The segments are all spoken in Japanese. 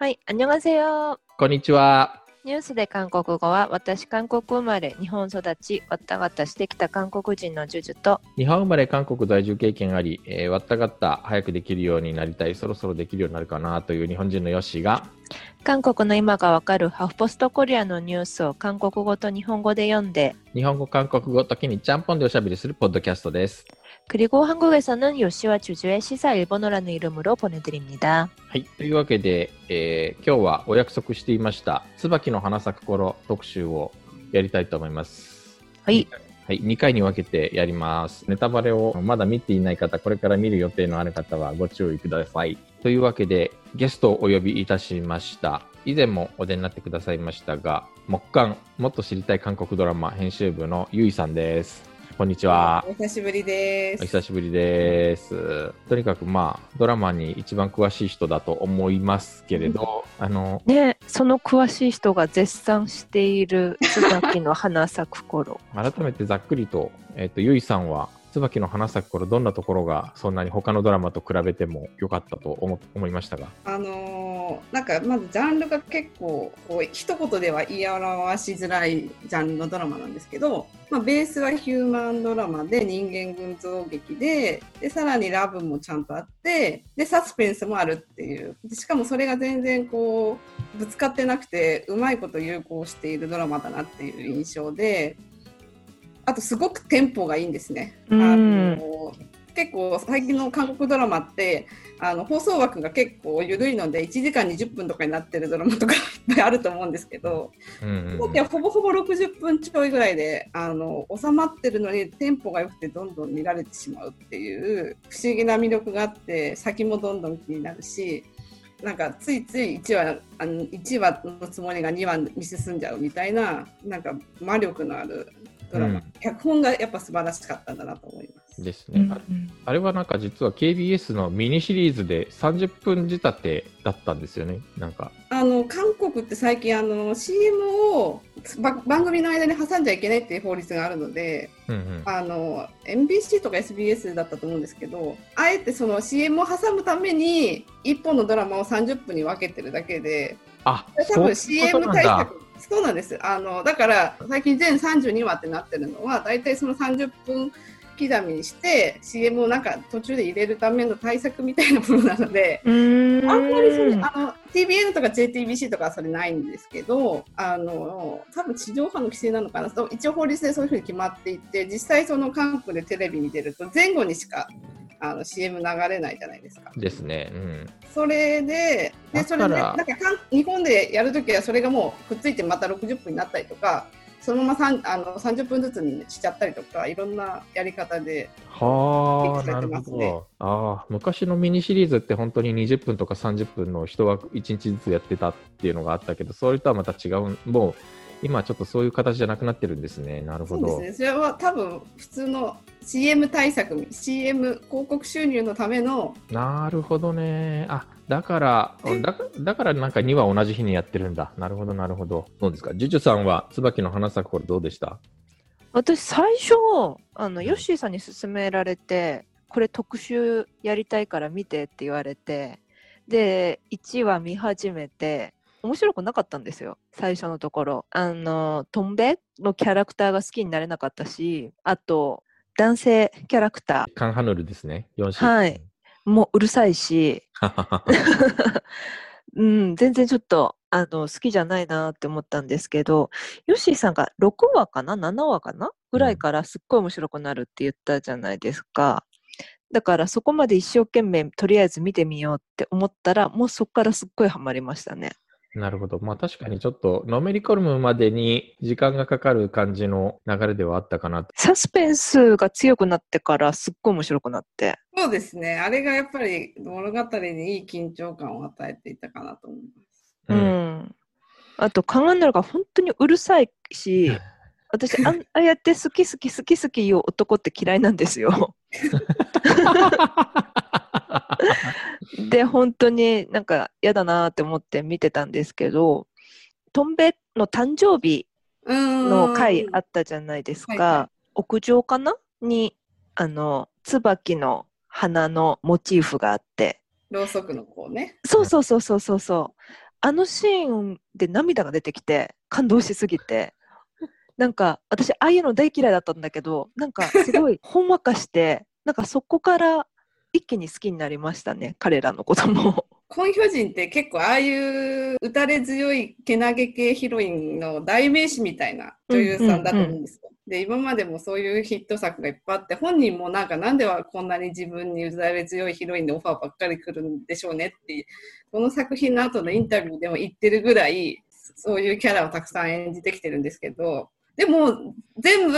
はい、あにょがせよ。こんにちは。ニュースで韓国語は、私、韓国生まれ、日本育ち、わったがったしてきた韓国人のジュジュと、日本生まれ、韓国在住経験あり、えー、わったがった、早くできるようになりたい、そろそろできるようになるかなという日本人のヨッシーが、韓国の今がわかるハフポストコリアのニュースを韓国語と日本語で読んで、日本語、韓国語、時にちゃんぽんでおしゃべりするポッドキャストです。 그리고 한국에서는 요시와 주주의 시사 일본어라는 이름으로 보내드립니다. はい。というわけで、えー今日はお約束していました、椿の花咲く頃特集をやりたいと思います。はい。はい。2回に分けてやります。ネタバレをまだ見ていない方、これから見る予定のある方はご注意ください。というわけで、ゲストをお呼びいたしました。以前もお出になってくださいましたが、木刊、もっと知りたい韓国ドラマ編集部のゆいさんです。 こんにちは。お久しぶりです。お久しぶりです。とにかくまあ、ドラマに一番詳しい人だと思いますけれど、あの、ねその詳しい人が絶賛している椿の花咲く頃。改めてざっくりと、えっ、と、ゆいさんは、椿の花咲く頃、どんなところがそんなに他のドラマと比べても良かったと思思いましたが？あのーなんかまずジャンルが結構こう一言では言い表しづらいジャンルのドラマなんですけど、まあ、ベースはヒューマンドラマで人間群像劇ででさらにラブもちゃんとあってでサスペンスもあるっていうしかもそれが全然こうぶつかってなくてうまいこと融合しているドラマだなっていう印象であとすごくテンポがいいんですね。うんあの結構最近の韓国ドラマってあの放送枠が結構緩いので1時間20分とかになってるドラマとかいっぱいあると思うんですけど、うんうんほぼほぼ60分ちょいぐらいであの収まってるのにテンポが良くてどんどん見られてしまうっていう不思議な魅力があって先もどんどん気になるしなんかついつい1話あの1話のつもりが2話に進んじゃうみたいななんか魔力のあるドラマ、うん脚本がやっぱ素晴らしかったんだなと思います。ですね、ああれはなんか実は KBS のミニシリーズで30分仕立てだったんですよね。なんか。あの韓国って最近あの CM をば番組の間に挟んじゃいけないっていう法律があるのでうんうん。あの MBC とか SBS だったと思うんですけどあえてその CM を挟むために1本のドラマを30分に分けてるだけであ、多分そういうこ CM となんだ対策そうなんですあのだから最近全32話ってなってるのは大体その30分刻みにして CM をなんか途中で入れるための対策みたいなものなので。あんまりそれあの TBN とか JTBC とかはそれないんですけどあの多分地上波の規制なのかな一応法律でそういうふうに決まっていて実際その韓国でテレビに出ると前後にしかあの CM 流れないじゃないですか。ですね。うん。それででそれでだからなんか韓日本でやるときはそれがもうくっついてまた60分になったりとかそのままあの30分ずつにしちゃったりとかいろんなやり方ではあ、さなるほど。ああ、昔のミニシリーズって本当に20分とか30分の一枠1日ずつやってたっていうのがあったけど、それとはまた違う、もう今ちょっとそういう形じゃなくなってるんですね。なるほど。そうですねそれは多分普通の CM 対策 CM 広告収入のためのなるほどね。あ、だから、だかだからなんか2話同じ日にやってるんだ。なるほど、なるほど。どうですか？ジュジュさんは椿の花咲く頃どうでした？私最初あのヨッシーさんに勧められてこれ特集やりたいから見てって言われてで1話見始めて面白くなかったんですよ最初のところあのトンベのキャラクターが好きになれなかったしあと男性キャラクタカンハヌルですね。4シはいーもうるさいし うん、全然ちょっとあの好きじゃないなって思ったんですけど、ヨッシーさんが6話かな ?7 話かなぐらいからすっごい面白くなるって言ったじゃないですか。だからそこまで一生懸命とりあえず見てみようって思ったら、もうそこからすっごいハマりましたね。なるほど。まあ確かにちょっと、のめり込むまでに時間がかかる感じの流れではあったかなと。サスペンスが強くなってからすっごい面白くなって。そうですねあれがやっぱり物語にいい緊張感を与えていたかなと思います。う。うんあと、カンガンナルが本当にうるさいし、私、ああやって好き好き好き好き言う男って嫌いなんですよ。で、本当になんか嫌だなって思って見てたんですけど、トンベの誕生日の回あったじゃないですか。はいは屋上かなに、あの、椿の花のモチーフがあって、ろうそくのこうね。そうそうそうそうそうそう。あのシーンで涙が出てきて、感動しすぎて。なんか、私、ああいうの大嫌いだったんだけど、なんか、すごい、ほんわかして、なんかそこから一気に好きになりましたね、彼らのことも。コン・ヒョジンって結構ああいう打たれ強いけなげ系ヒロインの代名詞みたいな女優さんだと思うんですよ。で、今までもそういうヒット作がいっぱいあって、本人もなんかなんではこんなに自分に打たれ強いヒロインでオファーばっかり来るんでしょうねって、この作品の後のインタビューでも言ってるぐらい、そういうキャラをたくさん演じてきてるんですけど、でも全部、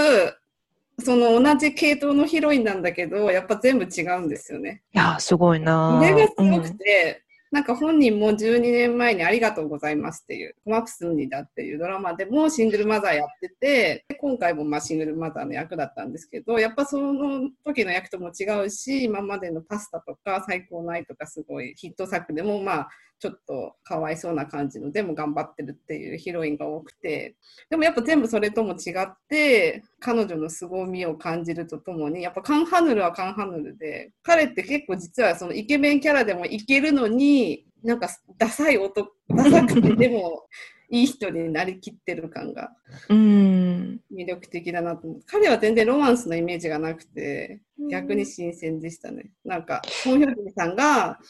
その同じ系統のヒロインなんだけど、やっぱ全部違うんですよね。いやー、すごいなこれがすー。ごくて、なんか本人も12年前にありがとうございますっていう、コマプスンニだっていうドラマでもシングルマザーやってて、で今回もまあシングルマザーの役だったんですけど、やっぱその時の役とも違うし、今までのパスタとか最高の愛とかすごいヒット作でもまあちょっとかわいそうな感じのでも頑張ってるっていうヒロインが多くて、でもやっぱ全部それとも違って、彼女の凄みを感じるとともに、やっぱカンハヌルはカンハヌルで、彼って結構実はそのイケメンキャラでもいけるのに、なんかダサい男、ダサくてでもいい人になりきってる感がうん。魅力的だなと思って。彼は全然ロマンスのイメージがなくて、逆に新鮮でしたね。なんか、ホンヒョジンさんが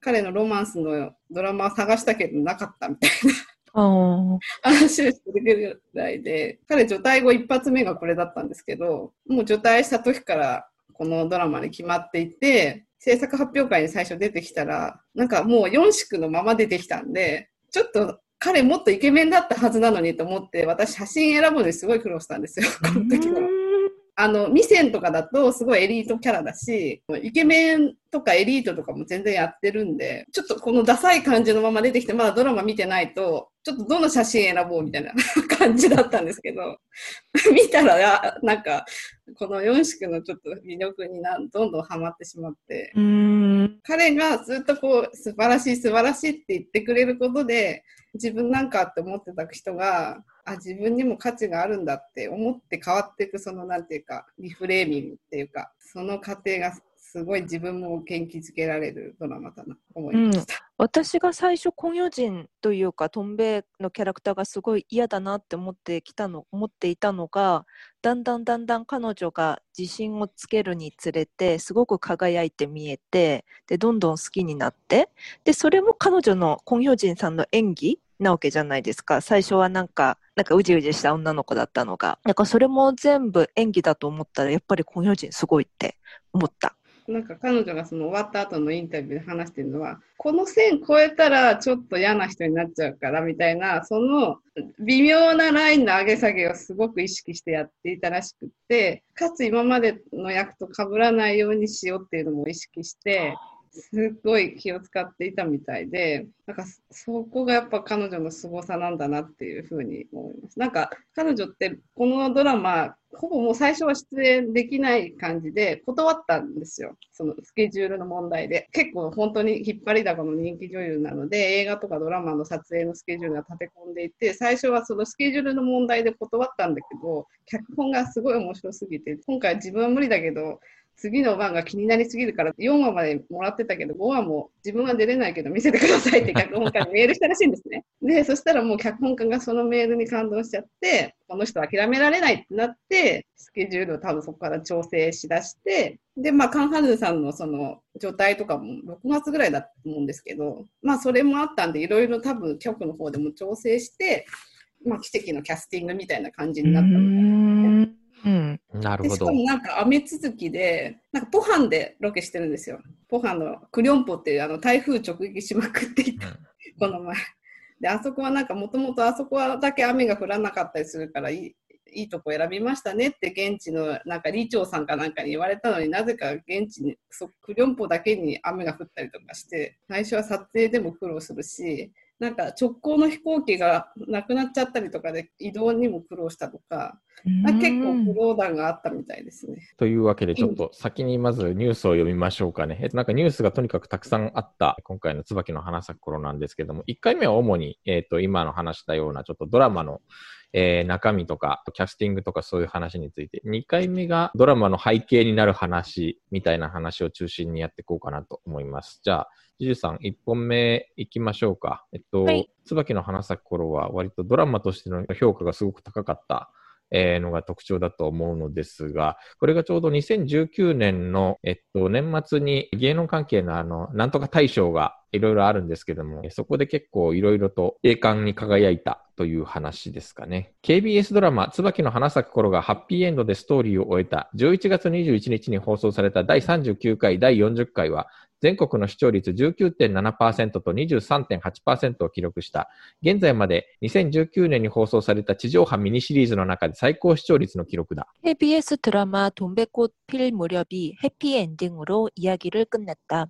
彼のロマンスのドラマを探したけどなかったみたいな話をしてるぐらいで、彼除隊後一発目がこれだったんですけど、もう除隊した時からこのドラマに決まっていて、制作発表会に最初出てきたら、なんかもう4宿のまま出てきたんで、ちょっと彼もっとイケメンだったはずなのにと思って、私写真選ぶのにすごい苦労したんですよ、この時は。あの、ミセンとかだとすごいエリートキャラだし、イケメンとかエリートとかも全然やってるんで、ちょっとこのダサい感じのまま出てきて、まだドラマ見てないと、ちょっとどの写真選ぼうみたいな 感じだったんですけど、見たら、あなんか、この4宿のちょっと魅力になどんどんハマってしまって、うん。彼がずっとこう、素晴らしい素晴らしいって言ってくれることで、自分なんかって思ってた人が、あ、自分にも価値があるんだって思って変わっていく、そのなんていうか、リフレーミングっていうか、その過程がすごい自分も元気づけられるドラマだなと思いました。私が最初、コンヨジンというか、トンベのキャラクターがすごい嫌だなって思ってきたの、思っていたのが、だんだんだんだん彼女が自信をつけるにつれて、すごく輝いて見えて、で、どんどん好きになって、で、それも彼女のコンヨジンさんの演技なわけじゃないですか。最初はなんか、なんかうじうじした女の子だったのが。なんかそれも全部演技だと思ったら、やっぱりコンヨジンすごいって思った。なんか彼女がその終わった後のインタビューで話してるのは、この線越えたらちょっと嫌な人になっちゃうからみたいな、その微妙なラインの上げ下げをすごく意識してやっていたらしくって、かつ今までの役と被らないようにしようっていうのも意識して、すっごい気を使っていたみたいで、なんかそこがやっぱ彼女の凄さなんだなっていうふうに思います。なんか彼女ってこのドラマ、ほぼもう最初は出演できない感じで断ったんですよ。そのスケジュールの問題で。結構本当に引っ張りだこの人気女優なので、映画とかドラマの撮影のスケジュールが立て込んでいて、最初はそのスケジュールの問題で断ったんだけど、脚本がすごい面白すぎて、今回自分は無理だけど、次の番が気になりすぎるから4話までもらってたけど5話も自分は出れないけど見せてくださいって 脚本家にメールしたらしいんですね。で、そしたらもう脚本家がそのメールに感動しちゃって、この人は諦められないってなって、スケジュールを多分そこから調整しだして、で、まあカンハヌーさんのその状態とかも6月ぐらいだと思うんですけど、まあそれもあったんでいろいろ多分局の方でも調整して、まあ奇跡のキャスティングみたいな感じになったのん。うん。でなるほど。しかもなんか雨続きで、なんかポハンでロケしてるんですよ。ポハンのクリョンポっていうあの台風直撃しまくっていた、この前。で、あそこはなんかもともとあそこはだけ雨が降らなかったりするからいい、いいとこ選びましたねって現地のなんか李長さんかなんかに言われたのになぜか現地にそクリョンポだけに雨が降ったりとかして最初は撮影でも苦労するしなんか直行の飛行機がなくなっちゃったりとかで移動にも苦労したとかあ結構苦労談があったみたいですね。というわけで、ちょっと先にまずニュースを読みましょうかね。えっと、なんかニュースがとにかくたくさんあった、今回の椿の花咲く頃なんですけども、1回目は主に、えっと、今の話したような、ちょっとドラマの、えー中身とか、キャスティングとかそういう話について、2回目がドラマの背景になる話みたいな話を中心にやっていこうかなと思います。じゃあ、ジュジュさん、1本目いきましょうか。えっと、はい椿の花咲く頃は割とドラマとしての評価がすごく高かった。えーのが特徴だと思うのですが、これがちょうど2019年の、えっと、年末に芸能関係のあの、なんとか大賞がいろいろあるんですけども、そこで結構いろいろと栄冠に輝いたという話ですかね。KBS ドラマ、椿の花咲く頃がハッピーエンドでストーリーを終えた11月21日に放送された第39回、第40回は、全国の視聴率19.7%と23.8%を記録した。現在まで2019年に放送された地上波ミニシリーズの中で最高視聴率の記録だ。 KBS 드라마 동백꽃 필 무렵이 해피엔딩으로 이야기를 끝냈다.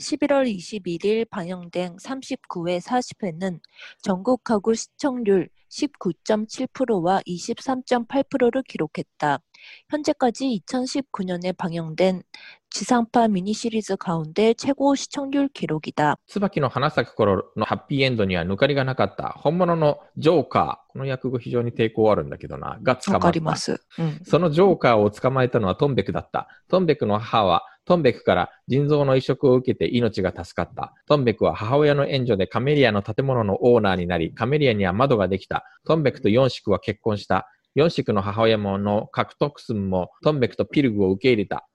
11월 21일 방영된 39회 40회는 전국 가구 시청률 19.7%와 23.8%를 기록했다. 현재까지 2019년에 방영된 지상파 미니 시리즈 가운데 최고 시청률 기록이다. 椿の花咲く頃のハッピーエンドには抜かりがなかった本物のジョーカー。この訳語非常に抵抗あるんだけどな。が捕まった。 와카리마스. 음. そのジョーカーを捕まえたのはトンベクだった。トンベクの母はトンベクから腎臓の移植を受けて命が助かった。トンベクは母親の援助でカメリアの建物のオーナーになり、カメリアには窓ができた。トンベクとヨンシクは結婚した。 ヨンシクの母親ものカクトクスンもトンベクとピルグを受け入れた。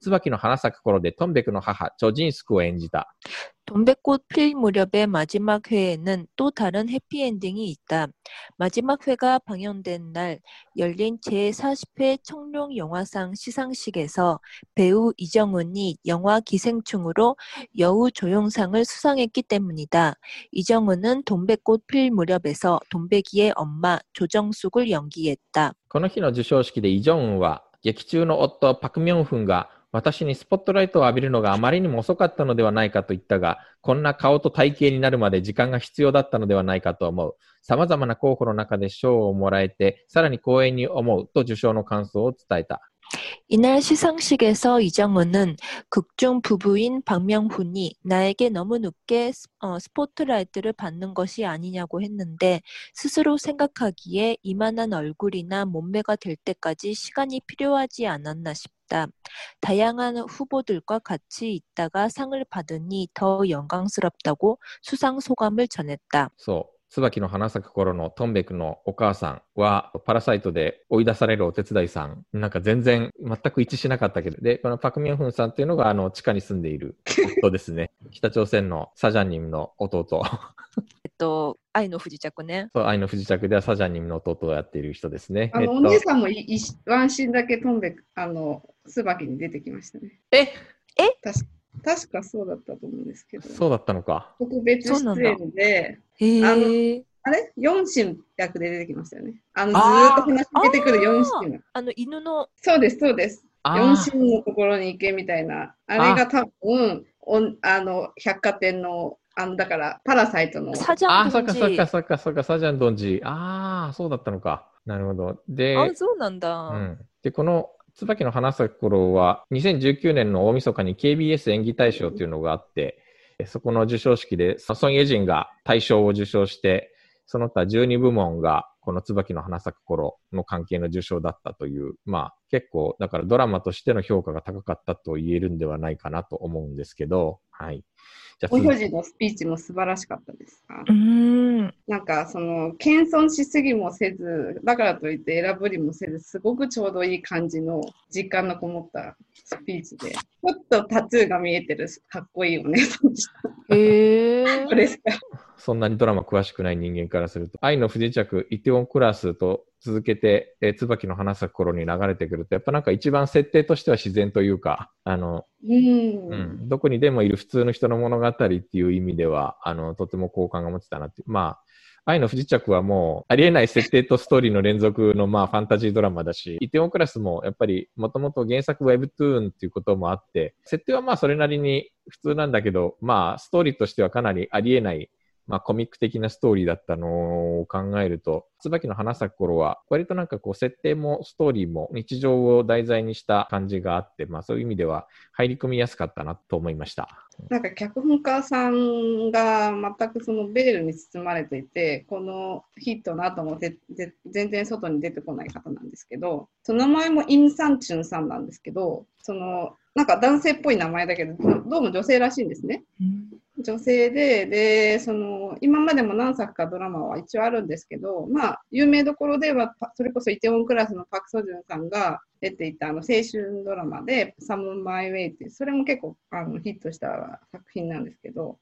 椿の花咲く頃でトンベクの母、チョジンスクを演じた。 돈백꽃 필 무렵의 마지막 회에는 또 다른 해피엔딩이 있다. 마지막 회가 방영된 날 열린 제40회 청룡 영화상 시상식에서 배우 이정은이 영화 기생충으로 여우 조용상을 수상했기 때문이다. 이정은은 돈백꽃 필 무렵에서 돈백이의 엄마 조정숙을 연기했다. この日の授賞式でイ・ジョンウンは劇中の夫パク・ミョンフンが 私にスポットライトを浴びるのがあまりにも遅かったのではないかと言ったが、こんな顔と体型になるまで時間が必要だったのではないかと思う。様々な候補の中で賞をもらえて、さらに光栄に思うと受賞の感想を伝えた。 이날 시상식에서 이정은은 극중 부부인 박명훈이 나에게 너무 늦게 스- 어, 스포트라이트를 받는 것이 아니냐고 했는데 스스로 생각하기에 이만한 얼굴이나 몸매가 될 때까지 시간이 필요하지 않았나 싶다. 다양한 후보들과 같이 있다가 상을 받으니 더 영광스럽다고 수상 소감을 전했다. そう。椿の花咲く頃のトンベクのお母さんは、パラサイトで追い出されるお手伝いさん。なんか全然、全く一致しなかったけど。で、このパクミョンフンさんっていうのが、あの、地下に住んでいる 夫ですね。北朝鮮のサジャンニムの弟。えっと、愛の不時着ね。そう、愛の不時着ではサジャンニムの弟をやっている人ですね。あの、えっと、お姉さんもいいワンシーンだけトンベク、あの、椿に出てきましたね。ええ？確か確かそうだったと思うんですけど。そうだったのか。特別出演で、あのあれ？四神役で出てきましたよね。あのずーっと話しかけてくる四神が。あの犬の。そうです、そうです。四神のところに行けみたいな。あれが多分、おあの百貨店のあのだからパラサイトの。サジャンドンジ。あ、そっかそっかそっかサジャンドンジ。ああ、そうだったのか。なるほど。で、あ、そうなんだ。うん、で、この椿の花咲く頃は、2019年の大晦日に KBS 演技大賞というのがあって、そこの授賞式で、ソソン・イェジンが大賞を受賞して、その他12部門が、この椿の花咲く頃の関係の受賞だったという、まあ結構、だからドラマとしての評価が高かったと言えるんではないかなと思うんですけど、はい。じゃあお続表示のスピーチも素晴らしかったです。あうーん。うん。なんかその謙遜しすぎもせず、だからといって選ぶりもせず、すごくちょうどいい感じの実感のこもったスピーチで、ちょっとタトゥーが見えてるかっこいいお姉さんでした。へえどうですかそんなにドラマ詳しくない人間からすると、愛の不時着、イテウォンクラスと続けて、えー椿の花咲く頃に流れてくると、やっぱなんか一番設定としては自然というか、あの、うん。うん、どこにでもいる普通の人の物語っていう意味では、あの、とても好感が持てたなっていう。まあ、愛の不時着はもう、ありえない設定とストーリーの連続の、まあ、ファンタジードラマだし、イテオンクラスも、やっぱり、もともと原作 Webtoon っていうこともあって、設定はまあ、それなりに普通なんだけど、まあ、ストーリーとしてはかなりありえない、まあ、コミック的なストーリーだったのを考えると、椿の花咲く頃は、割となんかこう、設定もストーリーも日常を題材にした感じがあって、まあ、そういう意味では、入り込みやすかったなと思いました。なんか脚本家さんが全くそのベールに包まれていて、このヒットの後もぜぜ全然外に出てこない方なんですけど、その名前もイン・サンチュンさんなんですけど、そのなんか男性っぽい名前だけど、どどうも女性らしいんですね。女性で、で、その、今までも何作かドラマは一応あるんですけど、まあ、有名どころでは、それこそイテウォンクラスのパク・ソジュンさんが出ていたあの青春ドラマで、サム・マイ・ウェイって、それも結構あのヒットした作品なんですけど、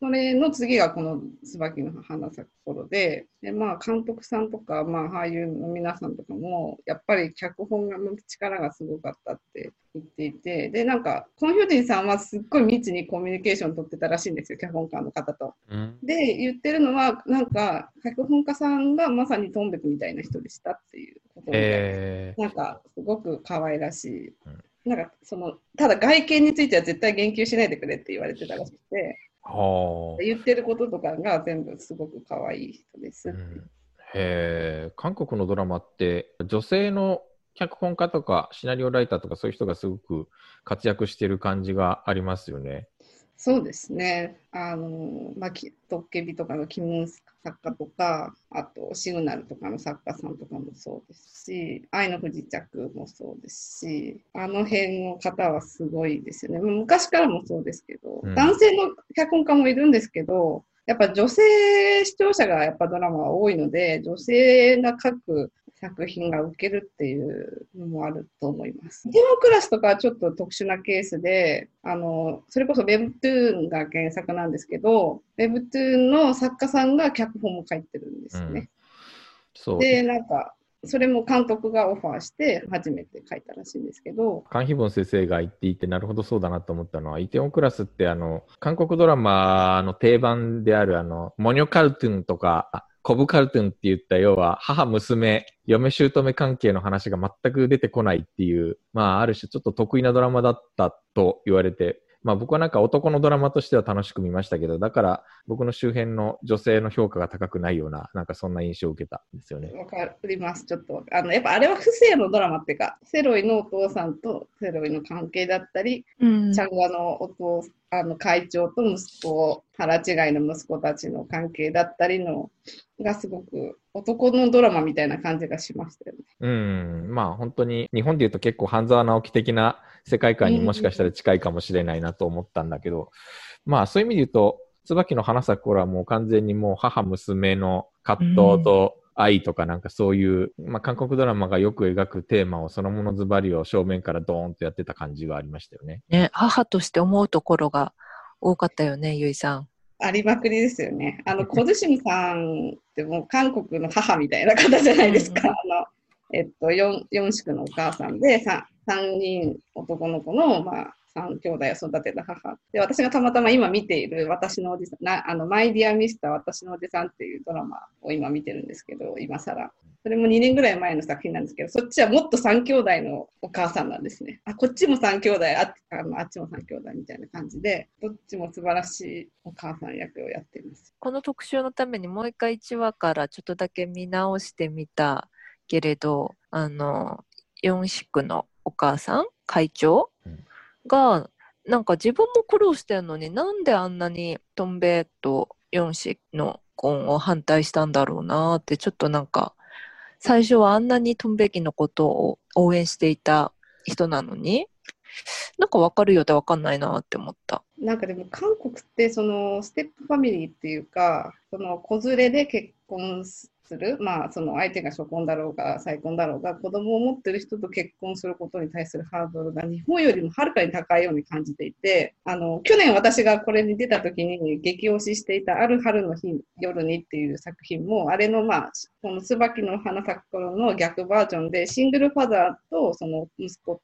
それの次がこの椿の花咲く頃で、でまあ、監督さんとか、まあ、俳優の皆さんとかも、やっぱり脚本の力がすごかったって言っていて、で、なんか、コン・ヒョジンさんはすっごい密にコミュニケーション取ってたらしいんですよ、脚本家の方と。うんで、言ってるのは、なんか、脚本家さんがまさにトンベクみたいな人でしたっていうことですえなんか、すごく可愛らしい。うんなんか、その、ただ外見については絶対言及しないでくれって言われてたらしくて、ー、はあ。言ってることとかが全部すごく可愛い人です。うんへえ、韓国のドラマって、女性の脚本家とかシナリオライターとかそういう人がすごく活躍してる感じがありますよね。そうですね。あの、まあ、きトッケビとかのキムン作家とか、あと、シグナルとかの作家さんとかもそうですし、愛の不時着もそうですし、あの辺の方はすごいですよね。昔からもそうですけど、うん男性の脚本家もいるんですけど、やっぱ女性視聴者がやっぱドラマは多いので、女性が書く作品が受けるっていうのもあると思います。デモクラスとかはちょっと特殊なケースで、あの、それこそ Webtoon が原作なんですけど、Webtoon の作家さんが脚本も書いてるんですよね。そう。で、なんか、それも監督がオファーして初めて書いたらしいんですけど、カン・ヒボン先生が言っていて、なるほどそうだなと思ったのは、イテオンクラスって、あの、韓国ドラマの定番である、あの、モニョカルトゥンとか、あコブカルトゥンって言った、要は、母、娘、嫁、姑関係の話が全く出てこないっていう、まあ、ある種ちょっと得意なドラマだったと言われて、まあ僕はなんか男のドラマとしては楽しく見ましたけど、だから僕の周辺の女性の評価が高くないような、なんかそんな印象を受けたんですよね。わかります、ちょっと。あの、やっぱあれは不正のドラマっていうか、セロイのお父さんとセロイの関係だったり、うんチャンガのお父あの会長と息子を、腹違いの息子たちの関係だったりのがすごく男のドラマみたいな感じがしましたよね。うん、まあ本当に日本で言うと結構半沢直樹的な世界観にもしかしたら近いかもしれないなと思ったんだけど、まあそういう意味で言うと、椿の花咲く頃はもう完全にもう母娘の葛藤と愛とかなんかそういう、まあ韓国ドラマがよく描くテーマをそのものズバリを正面からドーンとやってた感じがありましたよね。ね、母として思うところが多かったよね、ゆいさん。ありまくりですよね。あの、小津島さんってもう韓国の母みたいな方じゃないですか。うんあの、えっと、四四宿のお母さんで、さ三人男の子の、まあ、三兄弟を育てた母。で、私がたまたま今見ている私のおじさん、なあの、マイディアミスター私のおじさんっていうドラマを今見てるんですけど、今更。それも2年ぐらい前の作品なんですけど、そっちはもっと3兄弟のお母さんなんですね。あ、こっちも3兄弟、ああのあっちも3兄弟みたいな感じで、どっちも素晴らしいお母さん役をやっています。この特集のためにもう一回1話からちょっとだけ見直してみたけれど、あの、四宿のお母さん、会長？うんが、なんか自分も苦労してんのになんであんなにトンベイと四宿の婚を反対したんだろうなってちょっとなんか最初はあんなにトンベキのことを応援していた人なのになんかわかるようでわかんないなって思った。なんかでも韓国ってそのステップファミリーっていうかその子連れで結婚するまあその相手が初婚だろうが再婚だろうが子供を持ってる人と結婚することに対するハードルが日本よりもはるかに高いように感じていてあの去年私がこれに出た時に激推ししていた「ある春の日夜に」っていう作品もあれのまあこの椿の花咲く頃の逆バージョンでシングルファザーとその息子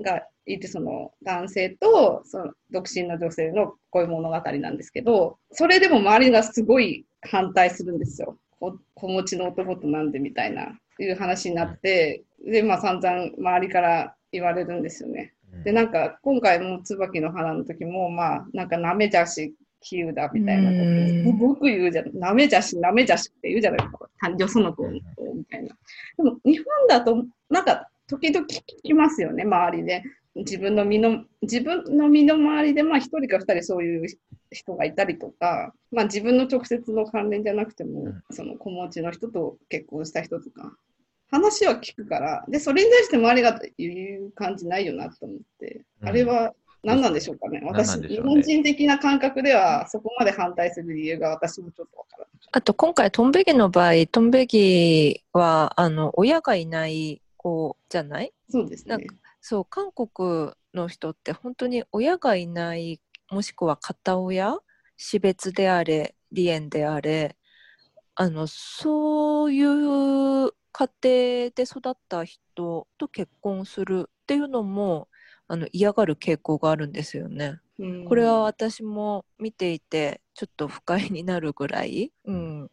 がいてその男性とその独身の女性の恋物語なんですけどそれでも周りがすごい反対するんですよ。こ子持ちの男となんでみたいないう話になってでまあ散々周りから言われるんですよね。でなんか今回も椿の花の時もまあなんかなめじゃし比喩だみたいなことを僕言うじゃんなめじゃしなめじゃしって言うじゃないですかよその子みたいな。でも日本だとなんか時々聞きますよね周りで。自分の身の自分の身の回りでまあ1人か2人そういう人がいたりとか、まあ、自分の直接の関連じゃなくても、うん。その子持ちの人と結婚した人とか話は聞くからでそれに対して周りが言う感じないよなと思って、うん。あれは何なんでしょうかね。私ね。日本人的な感覚ではそこまで反対する理由が私もちょっとわからない。あと今回トンベギの場合トンベギはあの親がいない子じゃない？そうですね。なんか。そう韓国の人って本当に親がいないもしくは片親死別であれ離縁であれあのそういう家庭で育った人と結婚するっていうのもあの嫌がる傾向があるんですよね。うん。これは私も見ていてちょっと不快になるぐらい、うん、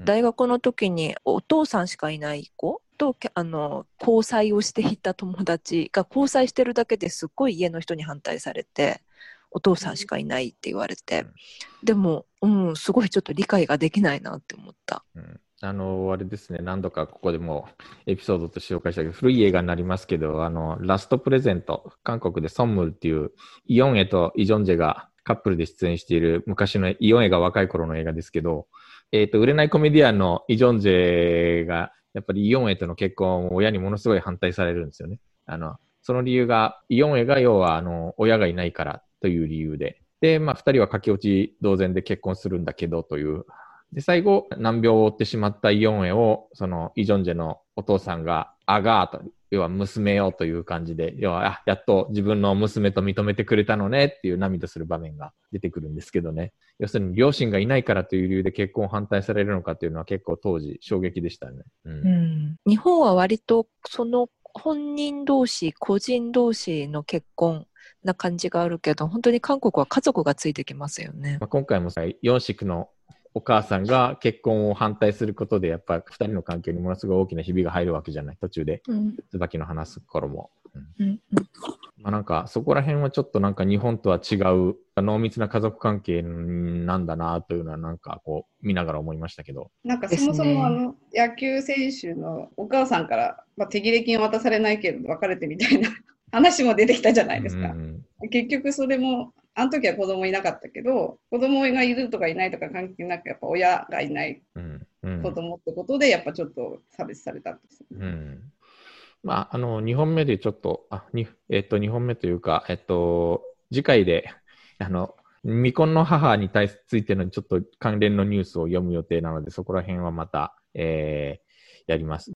大学の時にお父さんしかいない子とけあの交際をしていた友達が交際してるだけですっごい家の人に反対されてお父さんしかいないって言われて。でも、うん、すごいちょっと理解ができないなって思った。うん。あの、あれですね、何度かここでもエピソードとして紹介したけど、古い映画になりますけど、あの、ラストプレゼント、韓国でソンムルっていう、イヨンエとイジョンジェがカップルで出演している昔のイヨンエが若い頃の映画ですけど、えっ、と、売れないコメディアンのイジョンジェが、やっぱりイヨンエとの結婚を親にものすごい反対されるんですよね。あの、その理由が、イヨンエが要は、あの、親がいないからという理由で、で、まあ、二人は駆け落ち同然で結婚するんだけどというで、最後、難病を負ってしまったイヨンエを、その、イジョンジェのお父さんが、アガーと、要は娘よという感じで、要は、あ、やっと自分の娘と認めてくれたのねっていう涙する場面が出てくるんですけどね。要するに、両親がいないからという理由で結婚を反対されるのかというのは結構当時衝撃でしたね。うん。うん日本は割とその本人同士個人同士の結婚な感じがあるけど本当に韓国は家族がついてきますよね。まあ、今回もさ、ヨンシクのお母さんが結婚を反対することで、やっぱ二人の関係にものすごい大きなひびが入るわけじゃない。途中で、うん椿の話す頃も。うんうんまあ、なんかそこら辺はちょっとなんか日本とは違う濃密な家族関係なんだなというのはなんかこう見ながら思いましたけど。なんかそもそもあの野球選手のお母さんから、まあ、手切れ金を渡されないけれど別れてみたいな話も出てきたじゃないですか。うん結局それもあの時は子供いなかったけど子供がいるとかいないとか関係なくやっぱ親がいない子供ってことでやっぱちょっと差別されたんですよね。うんまあ、あの、2本目でちょっと、あ、にえっと、2本目というか、えっと、次回で、あの、未婚の母に対しついてのちょっと関連のニュースを読む予定なので、そこら辺はまた、えーやります。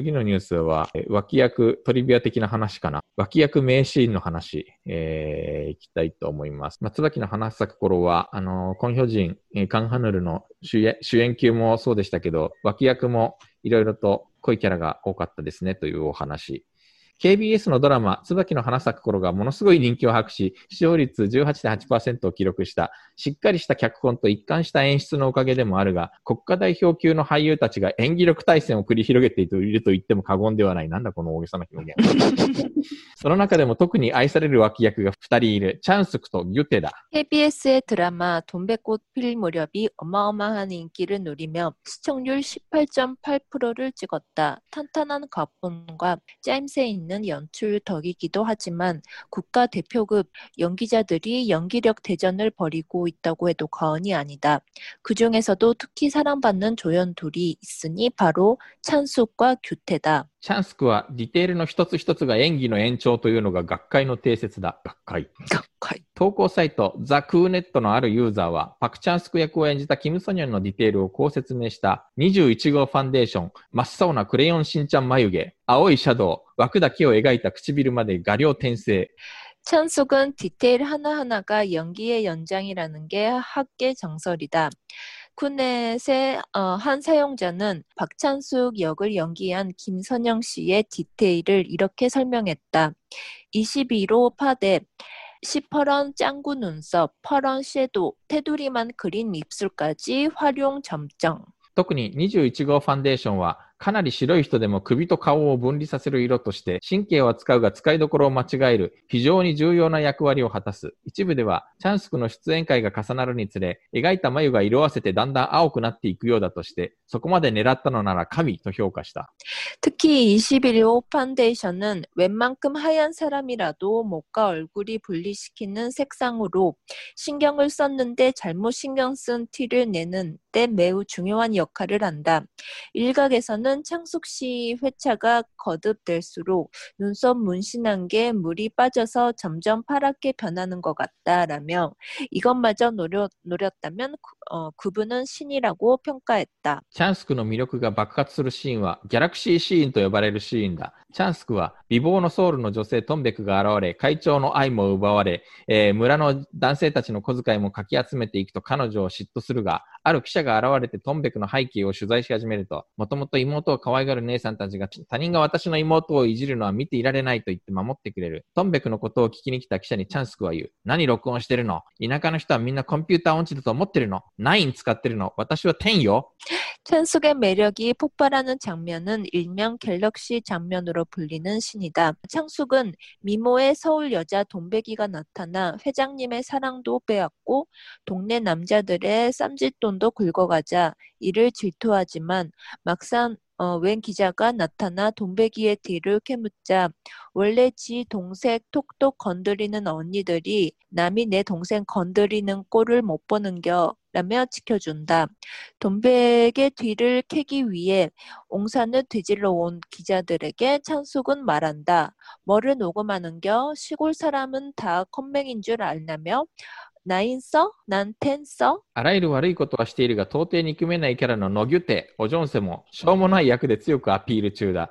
次のニュースは、脇役トリビア的な話かな。脇役名シーンの話、えー、いきたいと思います。まあ、椿の話咲く頃は、あのーコンヒョジン、えカンハヌルの主演主演級もそうでしたけど、脇役もいろいろと濃いキャラが多かったですねというお話。KBS のドラマ、椿の花咲く頃がものすごい人気を博し、視聴率18.8%を記録した、しっかりした脚本と一貫した演出のおかげでもあるが、国家代表級の俳優たちが演技力対戦を繰り広げていると言っても過言ではない。なんだこの大げさな表現。その中でも特に愛される脇役が2人いる、チャンスクとギュテだ。 KBS의 드라마 돈백꽃 필 무렵이 어마어마한 인기를 누리며 시청률 18.8%를 찍었다. 탄탄한 각본과 짜임새 있는 있는 연출 덕이기도 하지만 국가 대표급 연기자들이 연기력 대전을 벌이고 있다고 해도 과언이 아니다. 그 중에서도 특히 사랑받는 조연 둘이 있으니 바로 찬숙과 규태다. チャンスクはディテールの一つ一つが演技の延長というのが学会の定説だ。学会。 가까이. 投稿サイトザ・クーネットのあるユーザーは、パクチャンスク役を演じたキム・ソニョンのディテールをこう説明した21号ファンデーション、真っ青なクレヨンしんちゃん眉毛、青いシャドウ、枠だけを描いた唇まで画量転生。 찬숙은 디테일 하나하나가 연기의 연장이라는 게 학계 정설이다. 쿠넷의 어, 한 사용자는 박찬숙 역을 연기한 김선영 씨의 디테일을 이렇게 설명했다. 22로 파데, 시퍼런 짱구 눈썹, 퍼런 섀도우, 테두리만 그린 입술까지 활용 점정. 特に21号ファンデーションは、 かなり白い人でも首と顔を分離させる色として、神経は使うが使いどころを間違える非常に重要な役割を果たす。一部では、チャンスクの出演会が重なるにつれ、描いた眉が色あせてだんだん青くなっていくようだとして、そこまで狙ったのなら神と評価した。 특히 21호 파운데이션은 웬만큼 하얀 사람이라도 목과 얼굴이 분리시키는 색상으로 신경을 썼는데 잘못 신경 쓴 티를 내는 데 매우 중요한 역할을 한다. 일각에서는 창숙 씨 회차가 거듭될수록 눈썹 문신한 게 물이 빠져서 점점 파랗게 변하는 것 같다라며 이것마저 노렸, 노렸다면 구- 어, 그분은 신이라고 평가했다. チャンスクの魅力が爆発するシーンは、ギャラクシーシーンと呼ばれるシーンだ。 チャンスクは、美貌のソウルの女性トンベクが現れ、会長の愛も奪われ、えー村の男性たちの小遣いもかき集めていくと彼女を嫉妬するが、ある記者が現れてトンベクの背景を取材し始めると、もともと妹を可愛がる姉さんたちが、他人が私の妹をいじるのは見ていられないと言って守ってくれる。トンベクのことを聞きに来た記者にチャンスクは言う。何録音してるの？田舎の人はみんなコンピューター音痴だと思ってるの？ナイン使ってるの？私は10よ 찬숙의 매력이 폭발하는 장면은 일명 갤럭시 장면으로 불리는 신이다. 창숙은 미모의 서울 여자 돈베기가 나타나 회장님의 사랑도 빼앗고 동네 남자들의 쌈짓돈도 긁어가자 이를 질투하지만 막상 어, 웬 기자가 나타나 돈베기의 뒤를 캐묻자 원래 지 동생 톡톡 건드리는 언니들이 남이 내 동생 건드리는 꼴을 못 보는겨 라며 지켜준다. 돈백의 뒤를 캐기 위해 옹산을 뒤질러 온 기자들에게 찬숙은 말한다. 뭐를 녹음하는겨? 시골 사람은 다 컴맹인 줄 알라며? 何層何点層あらゆる悪いことはしているが、到底憎めないキャラのノギュテ、おジョンセも、しょうもない役で強くアピール中だ。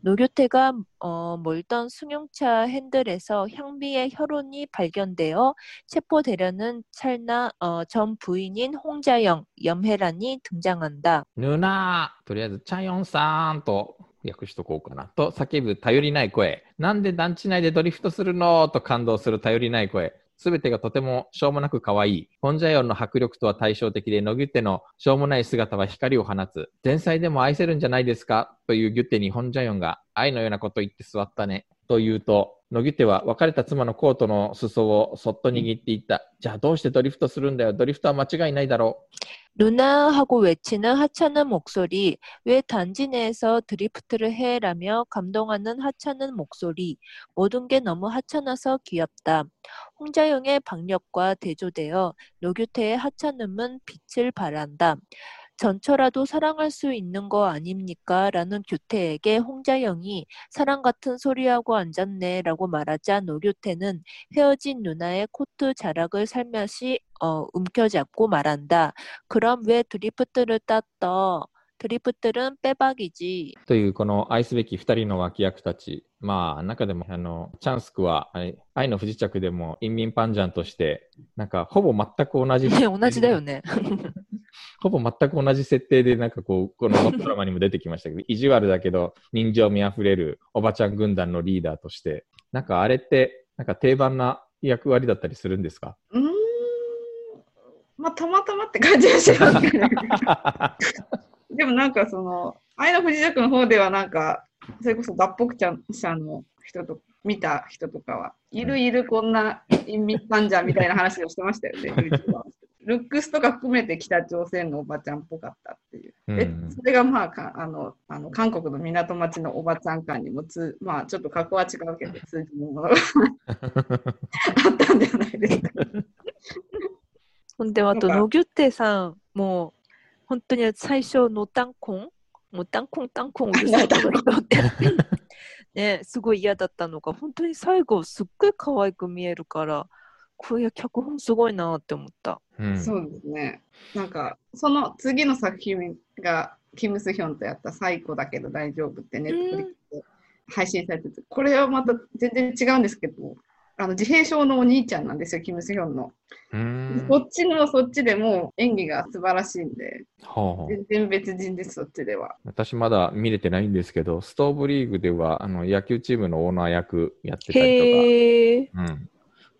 노규태가 어, 몰던 승용차 핸들에서 향비의 혈흔이 발견되어 체포되려는 찰나 어, 전 부인인 홍자영, 염혜란이 등장한다. ヌナーとりあえず、チャヨンさんと訳しとこうかな。と叫ぶ頼りない声。なんで団地内でドリフトするのと感動する頼りない声。 すべてがとてもしょうもなく可愛い。ホンジャヨンの迫力とは対照的で、ノギュッテのしょうもない姿は光を放つ。前菜でも愛せるんじゃないですか？というギュッテにホンジャヨンが愛のようなこと言って座ったね。 と言うと、ノギュッテは別れた妻のコートの裾をそっと握っていった。じゃあどうしてドリフトするんだよ。ドリフトは間違いないだろう。 누나 하고 외치는 하찮은 목소리, 왜 단지 내에서 드리프트를 해? 라며 감동하는 하찮은 목소리, 모든 게 너무 하찮아서 귀엽다. 홍자영의 박력과 대조되어 노규태의 하찮음은 빛을 발한다. 전처라도 사랑할 수 있는 거 아닙니까? 라는 규태에게 홍자영이 사랑 같은 소리하고 앉았네 라고 말하자 노규태는 헤어진 누나의 코트 자락을 살며시 어, 움켜잡고 말한다. 그럼 왜 드리프트를 땄더? 드리프트는 빼박이지. というこの愛すべき二人の脇役たち。まあ、中でも、あの、チャンスクは、あれ愛の不時着でも、インミンパンジャンとして、なんか、ほぼ全く同じ。 네, 同じだよね. ほぼ全く同じ設定で、なんかこう、このドラマにも出てきましたけど、意地悪だけど、人情味あふれるおばちゃん軍団のリーダーとして、なんかあれって、なんか定番な役割だったりするんですか？うーん。まあ、たまたまって感じはしますけど、でもなんかその、愛の不時着の方ではなんか、それこそ脱北者の人と、見た人とかは、いるいるこんな隠密患者みたいな話をしてましたよね、ルックスとか含めて北朝鮮のおばちゃんっぽかったっていう。でうんそれがまあかあのあの韓国の港町のおばちゃん感にもつ、まあちょっと格は違うけど通じるものが あったんじゃないですか。ほんで、あと、なんかノギュッテさんも、本当に最初のタンコンもうタンコンタンコンうるさいこの人って。ね、すごい嫌だったのが、本当に最後、すっごい可愛く見えるから、こういう脚本すごいなって思った。うんそうですね。なんかその次の作品がキム・スヒョンとやった「最高だけど大丈夫」ってネットフリックスで配信されてて、これはまた全然違うんですけど、あの自閉症のお兄ちゃんなんですよ、キム・スヒョンの。うんこっちのそっちでもう演技が素晴らしいんで、全然別人です、そっちでは。私まだ見れてないんですけど、ストーブリーグではあの野球チームのオーナー役やってたり。とか、うん、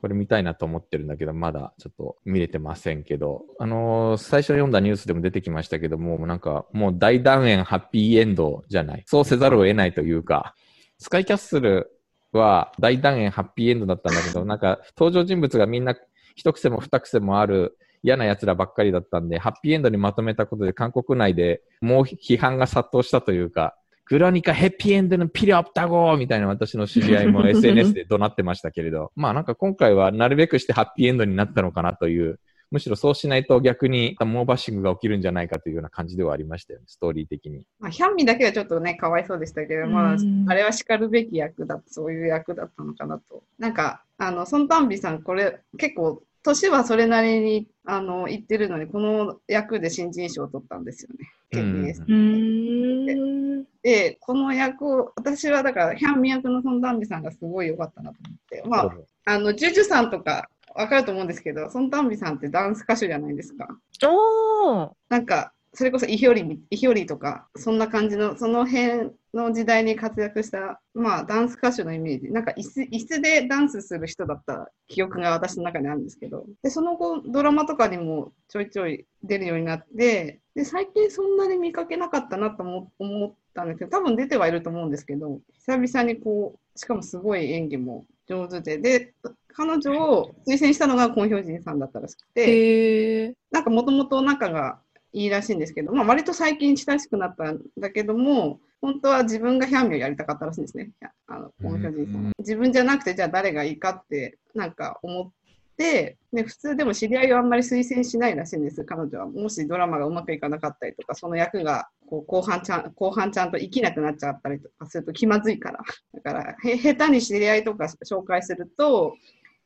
これ見たいなと思ってるんだけど、まだちょっと見れてませんけど、あのー最初読んだニュースでも出てきましたけども、なんかもう大団円ハッピーエンドじゃない。そうせざるを得ないというか、スカイキャッスルは大団円ハッピーエンドだったんだけど、なんか登場人物がみんな一癖も二癖もある嫌な奴らばっかりだったんで、ハッピーエンドにまとめたことで韓国内でもう批判が殺到したというか、クロニカヘッピーエンドのピリオプタゴーみたいな私の知り合いも SNS で怒鳴ってましたけれど、まあなんか今回はなるべくしてハッピーエンドになったのかなという、むしろそうしないと逆に猛バッシングが起きるんじゃないかというような感じではありましたよね、ストーリー的に。まあ、ヒャンミだけはちょっとね、かわいそうでしたけど、まあうん、あれは叱るべき役だそういう役だったのかなと。なんか、あの、ソン・タンビさん、これ、結構、年はそれなりに、あの、言ってるのに、この役で新人賞を取ったんですよね。うん結うーん。で、この役を、私はだから、ヒャンミ役のソン・タンビさんがすごい良かったなと思って、まあ、あの、ジュジュさんとか、わかると思うんですけど、ソン・タンビさんってダンス歌手じゃないですか。おーなんか、それこそイヒョリ、イヒョリとか、そんな感じの、その辺の時代に活躍した、まあ、ダンス歌手のイメージ。なんか椅子、椅子でダンスする人だった記憶が私の中にあるんですけど、で、その後、ドラマとかにもちょいちょい出るようになって、で、最近そんなに見かけなかったなと思思ったんですけど、多分出てはいると思うんですけど、久々にこう、しかもすごい演技も上手で、で、彼女を推薦したのがコン・ヒョジンさんだったらしくて。なんかもともと仲がいいらしいんですけど、まあ、割と最近親しくなったんだけども、本当は自分がヒャンミをやりたかったらしいんですね、あのコン・ヒョジンさん自分じゃなくて、じゃあ誰がいいかってなんか思って、で普通でも知り合いをあんまり推薦しないらしいんです、彼女は。もしドラマがうまくいかなかったりとか、その役がこう後半ちゃん後半ちゃんと生きなくなっちゃったりとかすると気まずいから。だから、へ下手に知り合いとか紹介すると、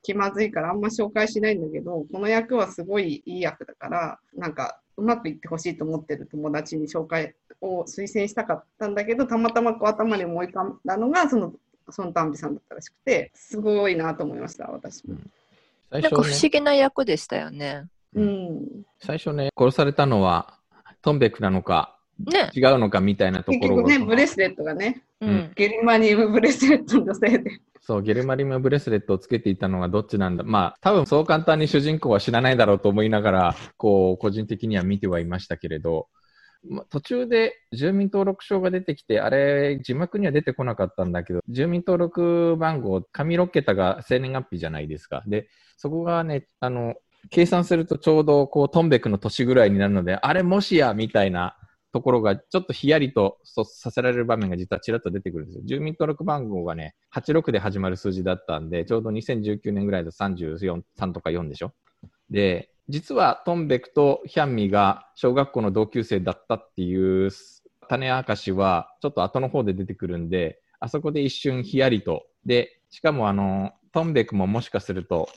気まずいからあんま紹介しないんだけど、この役はすごいいい役だから、なんかうまくいってほしいと思ってる友達に紹介を推薦したかったんだけど、たまたまこう頭に思い浮かんだのが、そのソン・タンビさんだったらしくて、すごいなと思いました、私も。最初ねなんか不思議な役でしたよね。うん。最初ね、殺されたのはトンベクなのか、ね。違うのかみたいなところが結局ね、ブレスレットがね、うん。ゲルマニウムブレスレットの女性で。そう、ゲルマリムブレスレットをつけていたのがどっちなんだ。まあ、多分そう簡単に主人公は知らないだろうと思いながら、こう、個人的には見てはいましたけれど、まあ、途中で住民登録証が出てきて、あれ、字幕には出てこなかったんだけど、住民登録番号、上6桁が生年月日じゃないですか。で、そこがね、あの、計算するとちょうど、こう、トンベクの年ぐらいになるので、あれもしや、みたいなところが、ちょっとヒヤリとさせられる場面が実はちらっと出てくるんですよ。住民登録番号がね、86で始まる数字だったんで、ちょうど2019年ぐらいだと34、3とか4でしょ。で、実はトンベクとヒャンミが小学校の同級生だったっていう種明かしは、ちょっと後の方で出てくるんで、あそこで一瞬ヒヤリと。で、しかもあの、トンベクももしかすると、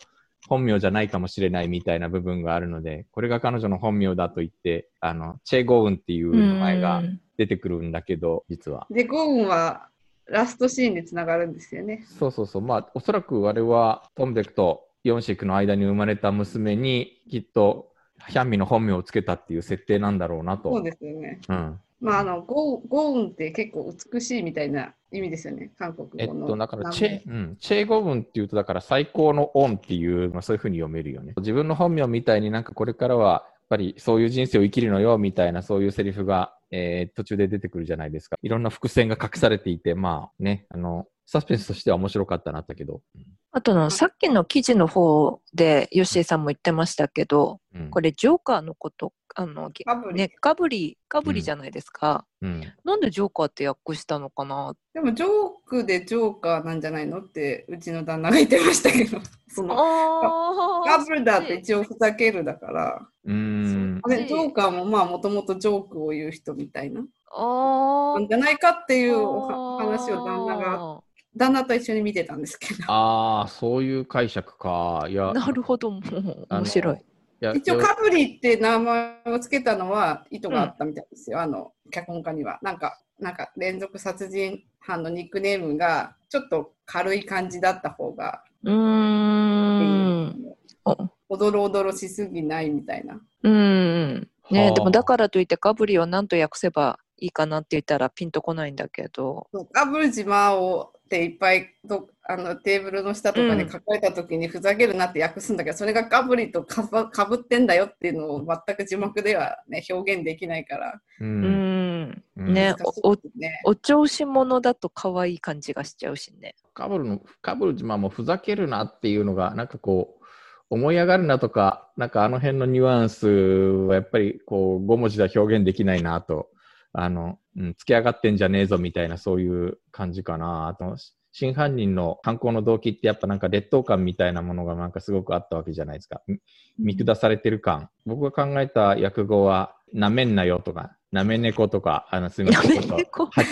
本名じゃないかもしれないみたいな部分があるので、これが彼女の本名だと言って、あの、チェ・ゴウンっていう名前がうん出てくるんだけど、実は。で、ゴーンはラストシーンでつながるんですよね。そうそうそう。まあ、おそらくあれはトンベクとヨンシクの間に生まれた娘に、きっとヒャンミの本名をつけたっていう設定なんだろうなと。そうですよね。うん。まあ、あの、ゴーゴーンって結構美しいみたいな意味ですよね、韓国語の。えっと、だからチェ、うん、チェゴブンっていうと、だから最高のオンっていう、まあ、そういうふうに読めるよね。自分の本名みたいになんかこれからは、やっぱりそういう人生を生きるのよみたいなそういうセリフが、えー途中で出てくるじゃないですか。いろんな伏線が隠されていて、まあね、あの、サスペンスとしては面白かったなったけど。あとの、さっきの記事の方で、ヨッシーさんも言ってましたけど、うん。これ、ジョーカーのこと、あの、ぎガブリね、ガブリ、ガブリじゃないですか。うん。なんでジョーカーって訳したのかな？でも、ジョークでジョーカーなんじゃないのって、うちの旦那が言ってましたけど、その、あガブルだって一応ふざけるだから、うーん。ジョーカーもまあ、もともとジョークを言う人みたいな、あなんじゃないかっていう話を旦那が、が。旦那と一緒に見てたんですけど、ああ、そういう解釈か。いや、なるほど、もう面白い。一応、カブリって名前をつけたのは意図があったみたいですよ、あの、脚本家には。なんか、なんか連続殺人犯のニックネームがちょっと軽い感じだった方が、うーん。おおどろおどろしすぎないみたいな。うん。はあねでもだからといってガブリを何と訳せばいいかなって言ったらピンとこないんだけど。そうガブル島をっていっぱいとあのテーブルの下とかに書かれた時にふざけるなって訳すんだけど、それがガブリとかぶかぶってんだよっていうのを全く字幕では、ね、表現できないからう。うんん。うんねね。お調子者だと可愛い感じがしちゃうしね。カブルの、カブル島もふざけるなっていうのが、なんかこう、思い上がるなとか、なんかあの辺のニュアンスはやっぱりこう、5文字では表現できないなと、あの、うん、つけ上がってんじゃねえぞみたいなそういう感じかな。あと、真犯人の犯行の動機ってやっぱなんか劣等感みたいなものがなんかすごくあったわけじゃないですか。み見下されてる感。僕が考えた訳語は、なめんなよとか、なめ猫とか、あの、すみません。なめ猫？はい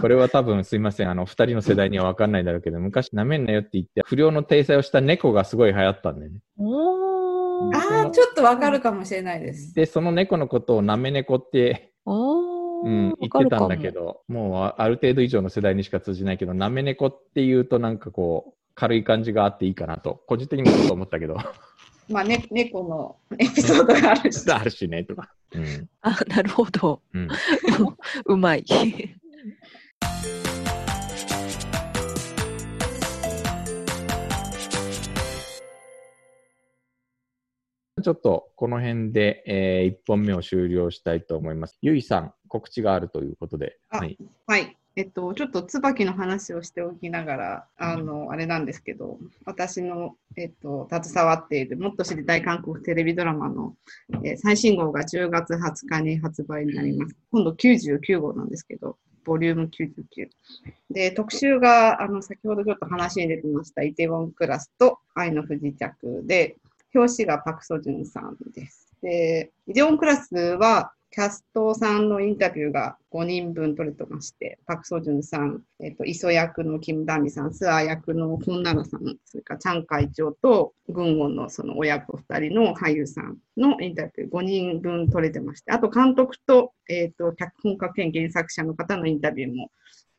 これは多分すいません。あの、二人の世代には分かんないだろうけど、昔、なめんなよって言って、不良の体裁をした猫がすごい流行ったんだよね。おー。ああ、ちょっとわかるかもしれないです。で、その猫のことをなめ猫って、おーうん、言ってたんだけ。ど、もうあある程度以上の世代にしか通じないけど、なめ猫って言うとなんかこう、軽い感じがあっていいかなと、個人的にもちょっと思ったけど、まあ、ね、猫のエピソードがあるし。あるしね、とか。うん。あ、なるほど。うん。うまい。ちょっとこの辺で、え1本目を終了したいと思います。ゆいさん、告知があるということで。あはい。はい。えっと、ちょっと椿の話をしておきながら、あの、あれなんですけど、私の、えっと、携わっている、もっと知りたい韓国テレビドラマの、えー最新号が10月20日に発売になります。今度99号なんですけど、ボリューム99。で、特集が、あの、先ほどちょっと話に出てました、イテウォンクラスと愛の不時着で、表紙がパクソジュンさんです。で、イテウォンクラスは、キャストさんのインタビューが5人分取れてまして、パク・ソジュンさん、えっと、磯役のキム・ダミさん、スア役のフン・ナラさん、それからチャン会長とグンのその親子2人の俳優さんのインタビュー5人分取れてまして、あと監督と、えっと、脚本家兼原作者の方のインタビューも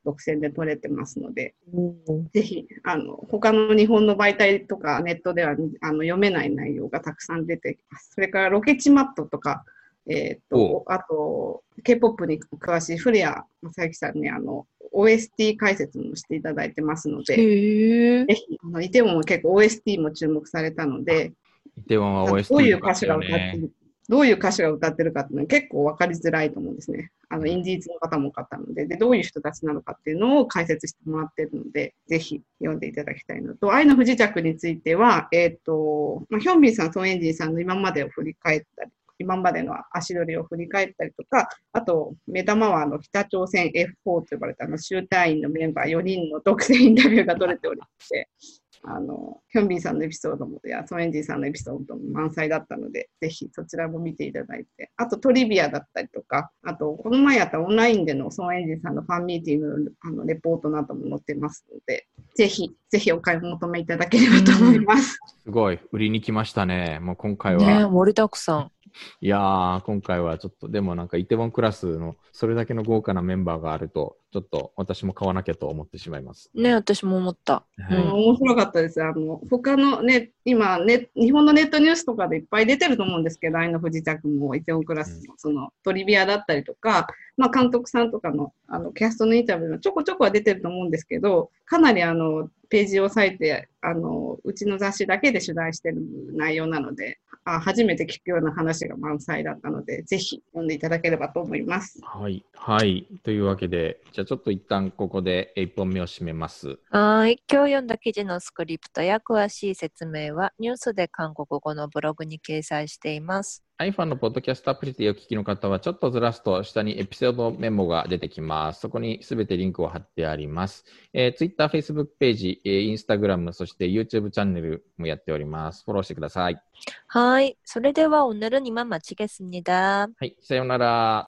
独占で取れてますので、ぜひ、あの、他の日本の媒体とかネットではあの読めない内容がたくさん出てきます。それからロケ地マットとか、えっ、と、あと、K-POP に詳しい古谷正幸さんに、あの、OST 解説もしていただいてますので。ぜひ、あの、イテウォンも結構 OST も注目されたので、イテウォンはど OST ういう歌手が歌ってね。る、どういう歌手が歌ってるかっていうのは結構分かりづらいと思うんですね。あの、インディーズの方も多かったので、で、どういう人たちなのかっていうのを解説してもらってるので、ぜひ読んでいただきたいのと、愛の不時着については、えっ、と、まあ、ヒョンビンさん、ソンエンジンさんの今までを振り返ったり、今までの足取りを振り返ったりとか、あと、目玉はあの北朝鮮 F4 と呼ばれたあの集隊員のメンバー4人の独占インタビューが取れておりまして、あの、ヒョンビンさんのエピソードも、や、ソンエンジンさんのエピソードも満載だったので、ぜひそちらも見ていただいて、あとトリビアだったりとか、あと、この前やったオンラインでのソンエンジンさんのファンミーティングのあのレポートなども載ってますので、ぜひ、ぜひお買い求めいただければと思います。すごい。売りに来ましたね。もう今回は。ね盛りだくさん。いやー、今回はちょっと、でもなんかイテウォンクラスのそれだけの豪華なメンバーがあると、ちょっと私も買わなきゃと思ってしまいます。ね、私も思った。はいうん面白かったです。あの、他のね、今ね、日本のネットニュースとかでいっぱい出てると思うんですけど、愛の不時着も、イテオンクラスの、その、トリビアだったりとか、まあ、監督さんとかの、あの、キャストのインタビューもちょこちょこは出てると思うんですけど、かなりあの、ページを割いて、あの、うちの雑誌だけで取材してる内容なので、あ初めて聞くような話が満載だったので、ぜひ読んでいただければと思います。はい。はい。というわけで、じゃあちょっと一旦ここで1本目を締めます。はい。今日読んだ記事のスクリプトや詳しい説明はニュースで韓国語のブログに掲載しています。iPhone のポッドキャストアプリでお聞きの方は、ちょっとずらすと下にエピソードメモが出てきます。そこにすべてリンクを貼ってあります。えー Twitter、Facebook ページ、えー Instagram、そして YouTube チャンネルもやっております。フォローしてください。はい。それでは오늘은이만마치겠습니다 はい。さようなら。